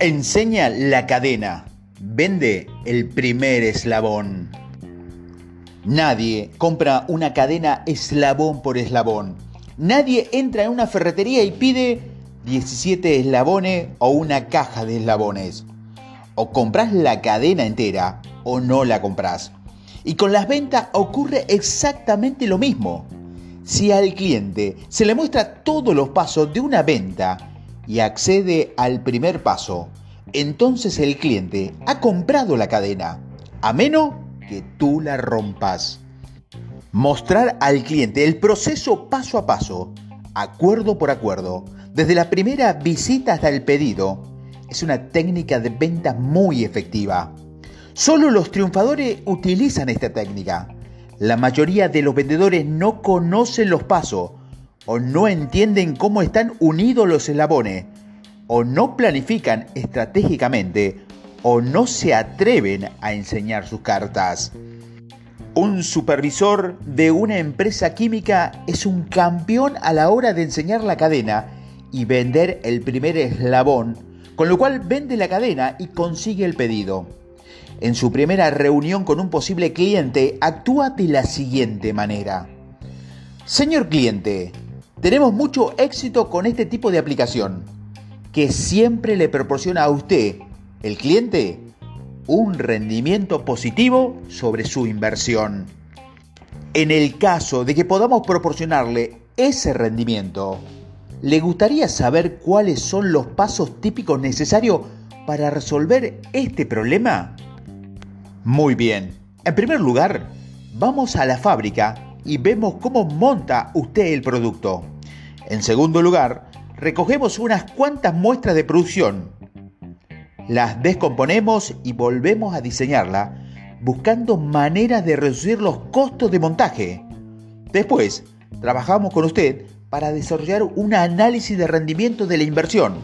Enseña la cadena. Vende el primer eslabón. Nadie compra una cadena eslabón por eslabón. Nadie entra en una ferretería y pide 17 eslabones o una caja de eslabones. O compras la cadena entera o no la compras. Y con las ventas ocurre exactamente lo mismo. Si al cliente se le muestra todos los pasos de una venta y accede al primer paso, entonces el cliente ha comprado la cadena, a menos que tú la rompas. Mostrar al cliente el proceso paso a paso, acuerdo por acuerdo, desde la primera visita hasta el pedido, es una técnica de venta muy efectiva. Solo los triunfadores utilizan esta técnica. La mayoría de los vendedores no conocen los pasos o no entienden cómo están unidos los eslabones, o no planifican estratégicamente, o no se atreven a enseñar sus cartas. Un supervisor de una empresa química es un campeón a la hora de enseñar la cadena y vender el primer eslabón, con lo cual vende la cadena y consigue el pedido. En su primera reunión con un posible cliente, actúa de la siguiente manera. Señor cliente, tenemos mucho éxito con este tipo de aplicación, que siempre le proporciona a usted, el cliente, un rendimiento positivo sobre su inversión. En el caso de que podamos proporcionarle ese rendimiento, ¿le gustaría saber cuáles son los pasos típicos necesarios para resolver este problema? Muy bien. En primer lugar, vamos a la fábrica y vemos cómo monta usted el producto. En segundo lugar, recogemos unas cuantas muestras de producción. Las descomponemos y volvemos a diseñarla buscando maneras de reducir los costos de montaje. Después, trabajamos con usted para desarrollar un análisis de rendimiento de la inversión.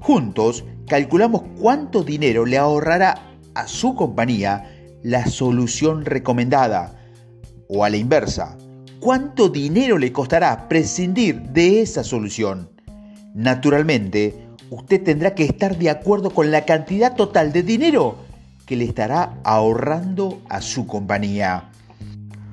Juntos, calculamos cuánto dinero le ahorrará a su compañía la solución recomendada o a la inversa, ¿cuánto dinero le costará prescindir de esa solución? Naturalmente, usted tendrá que estar de acuerdo con la cantidad total de dinero que le estará ahorrando a su compañía.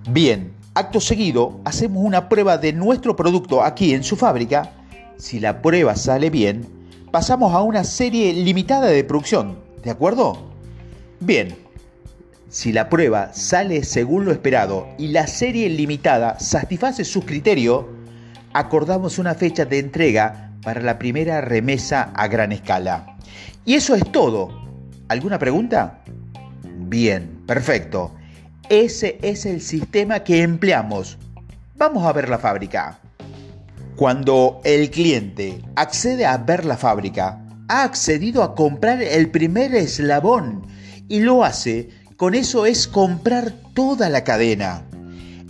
Bien, acto seguido, hacemos una prueba de nuestro producto aquí en su fábrica. Si la prueba sale bien, pasamos a una serie limitada de producción, ¿de acuerdo? Bien, si la prueba sale según lo esperado y la serie limitada satisface su criterio, acordamos una fecha de entrega para la primera remesa a gran escala. Y eso es todo. ¿Alguna pregunta? Bien, perfecto. Ese es el sistema que empleamos. Vamos a ver la fábrica. Cuando el cliente accede a ver la fábrica, ha accedido a comprar el primer eslabón y lo hace con eso es comprar toda la cadena.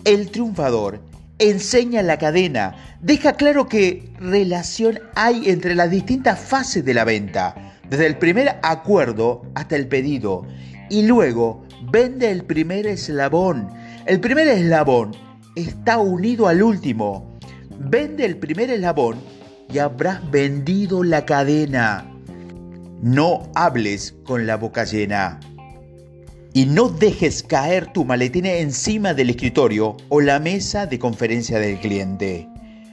El triunfador enseña la cadena, deja claro qué relación hay entre las distintas fases de la venta, desde el primer acuerdo hasta el pedido, y luego vende el primer eslabón. El primer eslabón está unido al último. Vende el primer eslabón y habrás vendido la cadena. No hables con la boca llena. Y no dejes caer tu maletín encima del escritorio o la mesa de conferencia del cliente.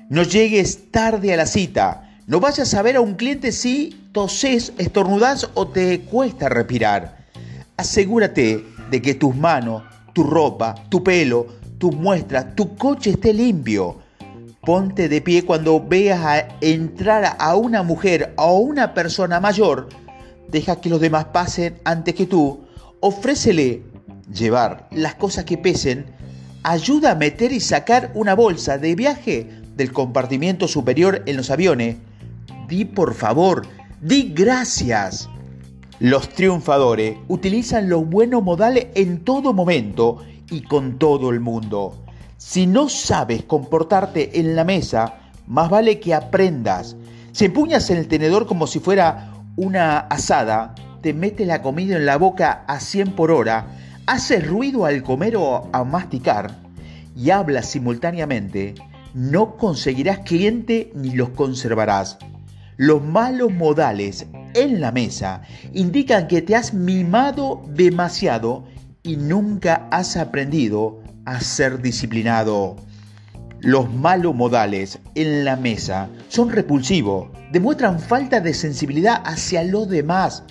No llegues tarde a la cita. No vayas a ver a un cliente si toses, estornudas o te cuesta respirar. Asegúrate de que tus manos, tu ropa, tu pelo, tus muestras, tu coche esté limpio. Ponte de pie cuando veas entrar a una mujer o a una persona mayor. Deja que los demás pasen antes que tú ofrécele llevar las cosas que pesen, ayuda a meter y sacar una bolsa de viaje del compartimiento superior en los aviones. Di por favor, di gracias. Los triunfadores utilizan los buenos modales en todo momento y con todo el mundo. Si no sabes comportarte en la mesa, más vale que aprendas. Si empuñas el tenedor como si fuera una asada, te mete la comida en la boca a 100 por hora, haces ruido al comer o a masticar y hablas simultáneamente, no conseguirás cliente ni los conservarás. Los malos modales en la mesa indican que te has mimado demasiado y nunca has aprendido a ser disciplinado. Los malos modales en la mesa son repulsivos, demuestran falta de sensibilidad hacia los demás.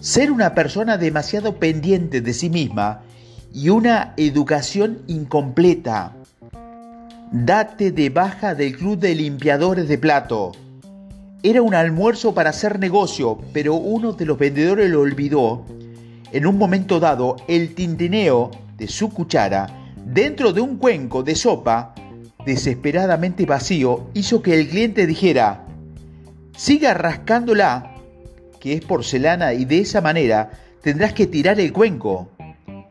Ser una persona demasiado pendiente de sí misma y una educación incompleta. Date de baja del club de limpiadores de plato. Era un almuerzo para hacer negocio, pero uno de los vendedores lo olvidó. En un momento dado, el tintineo de su cuchara dentro de un cuenco de sopa desesperadamente vacío hizo que el cliente dijera, siga rascándola, que es porcelana y de esa manera tendrás que tirar el cuenco.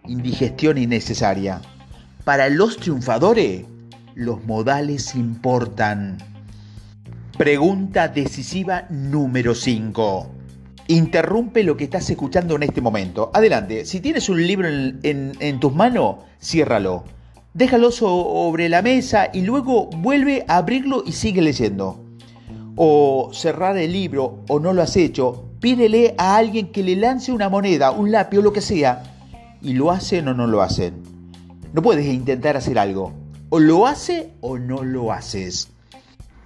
Indigestión innecesaria. Para los triunfadores, los modales importan. Pregunta decisiva número 5. Interrumpe lo que estás escuchando en este momento. Adelante, si tienes un libro en, tus manos, ciérralo déjalo sobre la mesa y luego vuelve a abrirlo y sigue leyendo. O cerrar el libro o no lo has hecho, pídele a alguien que le lance una moneda, un lápiz o lo que sea, y lo hacen o no lo hacen. No puedes intentar hacer algo. O lo hace o no lo haces.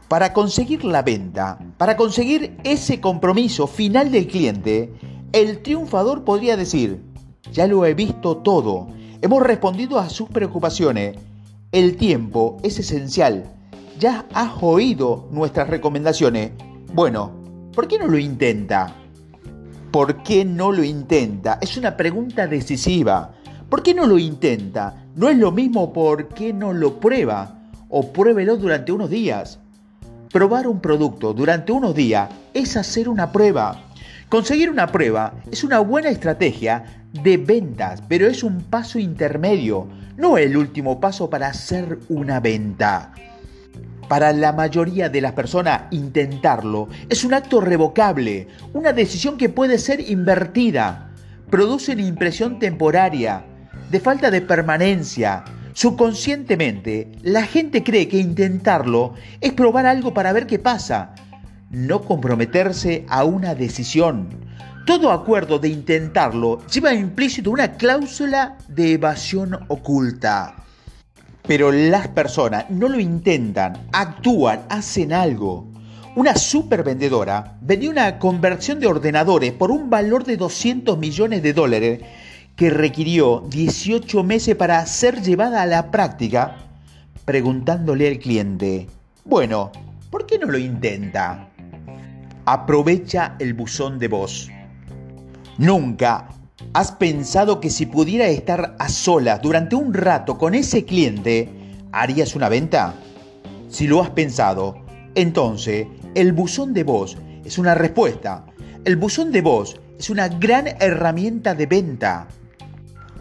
Para conseguir la venta, para conseguir ese compromiso final del cliente, el triunfador podría decir, ya lo he visto todo, Hemos respondido a sus preocupaciones. El tiempo es esencial. Ya has oído nuestras recomendaciones. Bueno, ¿por qué no lo intenta? ¿Por qué no lo intenta? Es una pregunta decisiva. ¿Por qué no lo intenta? No es lo mismo por qué no lo prueba o pruébelo durante unos días. Probar un producto durante unos días es hacer una prueba. Conseguir una prueba es una buena estrategia de ventas, pero es un paso intermedio, no el último paso para hacer una venta. Para la mayoría de las personas, intentarlo es un acto revocable, una decisión que puede ser invertida. Produce una impresión temporaria, de falta de permanencia. Subconscientemente, la gente cree que intentarlo es probar algo para ver qué pasa, no comprometerse a una decisión. Todo acuerdo de intentarlo lleva implícito una cláusula de evasión oculta. Pero las personas no lo intentan, actúan, hacen algo. Una supervendedora vendió una conversión de ordenadores por un valor de 200 millones de dólares que requirió 18 meses para ser llevada a la práctica, preguntándole al cliente, bueno, ¿por qué no lo intenta? Aprovecha el buzón de voz. Nunca has pensado que si pudiera estar a solas durante un rato con ese cliente, harías una venta? Si lo has pensado, entonces el buzón de voz es una respuesta. El buzón de voz es una gran herramienta de venta.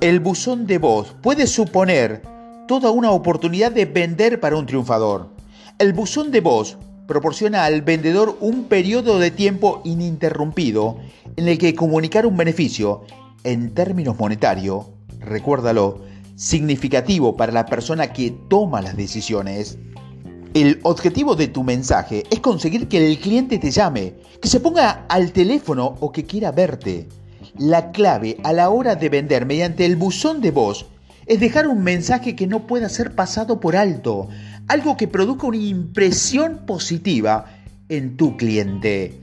El buzón de voz puede suponer toda una oportunidad de vender para un triunfador. El buzón de voz proporciona al vendedor un periodo de tiempo ininterrumpido en el que comunicar un beneficio en términos monetarios, recuérdalo, significativo para la persona que toma las decisiones. El objetivo de tu mensaje es conseguir que el cliente te llame, que se ponga al teléfono o que quiera verte. La clave a la hora de vender mediante el buzón de voz es dejar un mensaje que no pueda ser pasado por alto, algo que produzca una impresión positiva en tu cliente.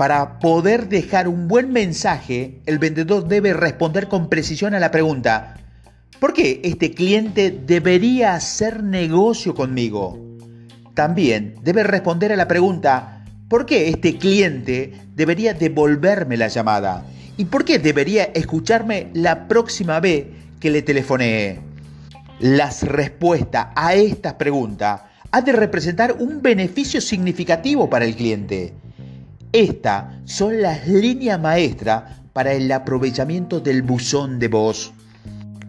Para poder dejar un buen mensaje, el vendedor debe responder con precisión a la pregunta, ¿por qué este cliente debería hacer negocio conmigo? También debe responder a la pregunta, ¿por qué este cliente debería devolverme la llamada? ¿Y por qué debería escucharme la próxima vez que le telefonee? Las respuestas a estas preguntas ha de representar un beneficio significativo para el cliente. Estas son las líneas maestras para el aprovechamiento del buzón de voz.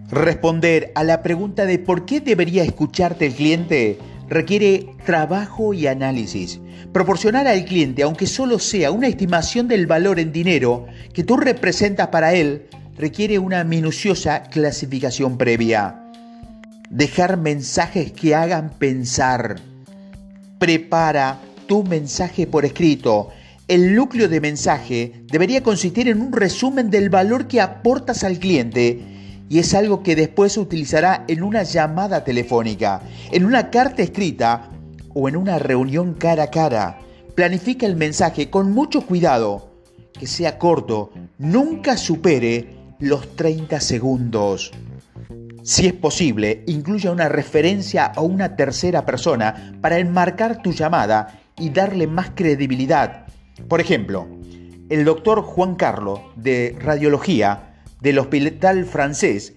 Responder a la pregunta de por qué debería escucharte el cliente requiere trabajo y análisis. Proporcionar al cliente, aunque solo sea una estimación del valor en dinero que tú representas para él, requiere una minuciosa clasificación previa dejar mensajes que hagan pensar. Prepara tu mensaje por escrito. El núcleo de mensaje debería consistir en un resumen del valor que aportas al cliente y es algo que después se utilizará en una llamada telefónica, en una carta escrita o en una reunión cara a cara. Planifica el mensaje con mucho cuidado, que sea corto, nunca supere los 30 segundos. Si es posible, incluya una referencia a una tercera persona para enmarcar tu llamada y darle más credibilidad. Por ejemplo, el doctor Juan Carlos de Radiología del Hospital Francés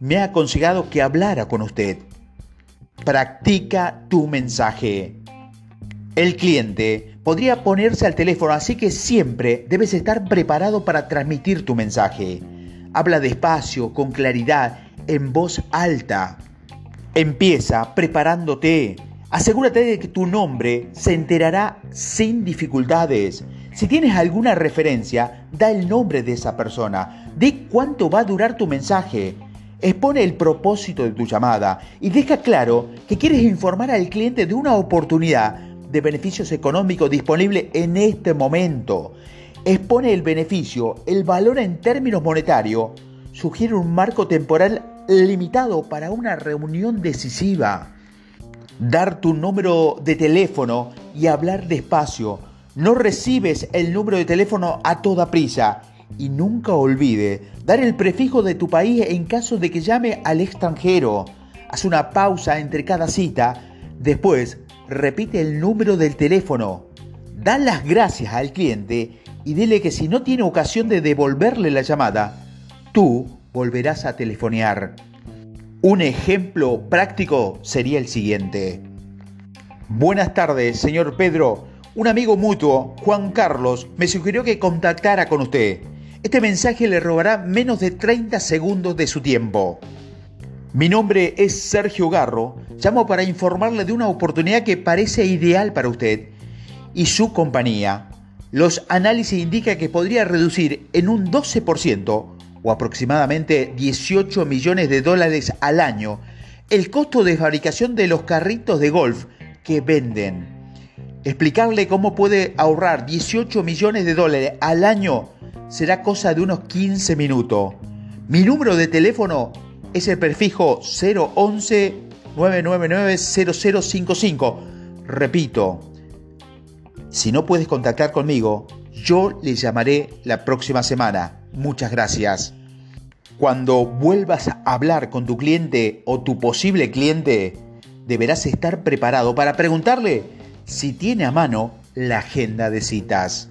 me ha aconsejado que hablara con usted. Practica tu mensaje. El cliente podría ponerse al teléfono, así que siempre debes estar preparado para transmitir tu mensaje. Habla despacio, con claridad en voz alta. Empieza preparándote. Asegúrate de que tu nombre se enterará sin dificultades. Si tienes alguna referencia, da el nombre de esa persona. Di cuánto va a durar tu mensaje. Expone el propósito de tu llamada y deja claro que quieres informar al cliente de una oportunidad de beneficios económicos disponible en este momento. Expone el beneficio, el valor en términos monetarios. Sugiere un marco temporal limitado para una reunión decisiva. Dar tu número de teléfono y hablar despacio. No recibes el número de teléfono a toda prisa. Y nunca olvide dar el prefijo de tu país en caso de que llame al extranjero. Haz una pausa entre cada cita. Después, repite el número del teléfono. Da las gracias al cliente y dile que si no tiene ocasión de devolverle la llamada, tú volverás a telefonear. Un ejemplo práctico sería el siguiente. Buenas tardes, señor Pedro. Un amigo mutuo, Juan Carlos, me sugirió que contactara con usted. Este mensaje le robará menos de 30 segundos de su tiempo. Mi nombre es Sergio Garro. Llamo para informarle de una oportunidad que parece ideal para usted y su compañía. Los análisis indican que podría reducir en un 12% o aproximadamente 18 millones de dólares al año, el costo de fabricación de los carritos de golf que venden. Explicarle cómo puede ahorrar 18 millones de dólares al año será cosa de unos 15 minutos. Mi número de teléfono es el prefijo 011 999 0055. Repito, si no puedes contactar conmigo, yo le llamaré la próxima semana. Muchas gracias. Cuando vuelvas a hablar con tu cliente o tu posible cliente, deberás estar preparado para preguntarle si tiene a mano la agenda de citas.